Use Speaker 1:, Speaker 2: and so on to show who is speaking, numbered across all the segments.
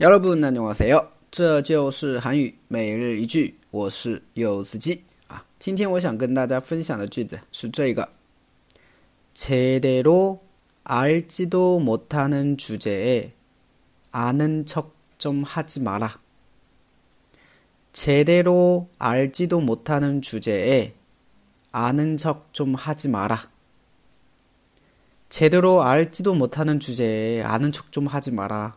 Speaker 1: 여러분 안녕하세요. 这就是韩语每日一句，我是柚子鸡啊。今天我想跟大家分享的句子是这个：제대로알지도못하는주제에아는척좀하지마 라。 제대로알지도못하는주제에아는척좀하지마 라。 제대로알지도못하는주제에아는척좀하지마 라。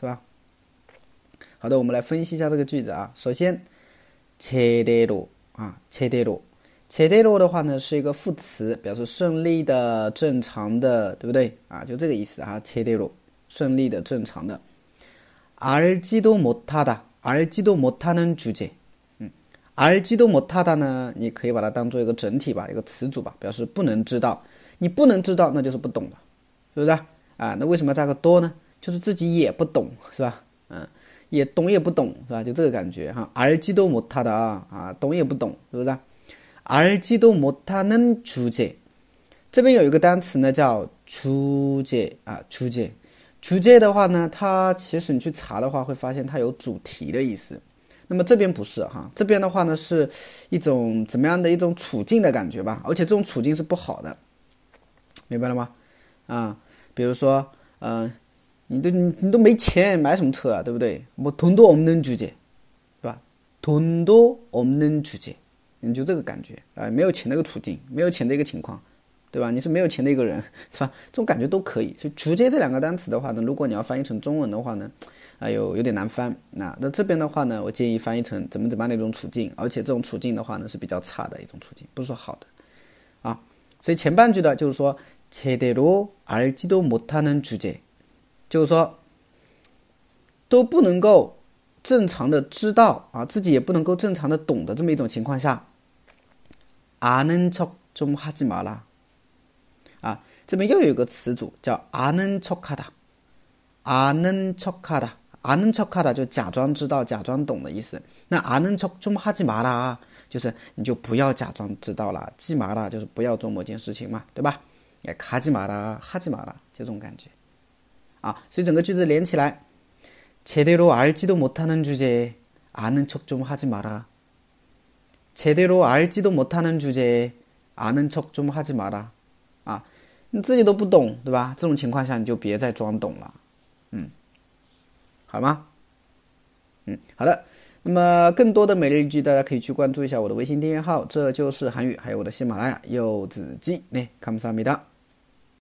Speaker 1: 是吧？好的，我们来分析一下这个句子啊。首先，제대로啊，제대 로， 제대로的话呢是一个副词，表示顺利的、正常的，对不对？啊，就这个意思啊，제대 로， 顺利的、正常的。알지도못하 다， 알지도못하는주 제， 嗯，알지도못하다呢，你可以把它当做一个整体吧，一个词组吧，表示不能知道。你不能知道，那就是不懂的，是不是？啊，那为什么要加个多呢？ 就是自己也不懂，是吧？嗯，也懂也不懂，是吧？就这个感觉哈。알지도못하다啊，懂也不懂，是不是？알지도못하는주 제， 这边有一个单词呢，叫주제啊，주제主제的话呢，它其实你去查的话，会发现它有主题的意思。那么这边不是哈，这边的话呢，是一种怎么样的一种处境的感觉吧？而且这种处境是不好的，明白了吗？啊。比如说，嗯， 你都你你都没钱买什么车啊，对不对？뭐돈도없는주 제， 是吧？돈도없는주 제， 你就这个感觉啊，没有钱的一个处境，没有钱的一个情况，对吧？你是没有钱的一个人，是吧？这种感觉都可以。所以“主제”这两个单词的话呢，如果你要翻译成中文的话呢，啊，有有点难翻。那那这边的话呢，我建议翻译成怎么怎么样的一种处境，而且这种处境的话呢是比较差的一种处境，不是说好的，啊。所以前半句的就是说。 제대로 알지도 못하는 주제， 就是说都不能够正常的知道啊，自己也不能够正常的懂的这么一种情况下，아는척좀하지마 라。 啊，这边又有一个词组叫아는척하 다， 아는척하 다， 아는척하 다， 就假装知道、假装懂的意思。那아는척좀하지마 라， 就是你就不要假装知道了，记麻了，就是不要做某件事情嘛，对吧？哎，卡吉马拉，哈吉马拉，就这种感觉， 啊，所以整个句子连起来，제대로알지도못하는주제아는척좀하지마 라。 제대로알지도못하는주제아는척좀하지마 라。 啊，你自己都不懂，对吧？这种情况下你就别再装懂了，嗯，好吗？嗯，好的。那么更多的每日一句，大家可以去关注一下我的微信订阅号，这就是韩语，还有我的喜马拉雅柚子鸡，那，감사합니다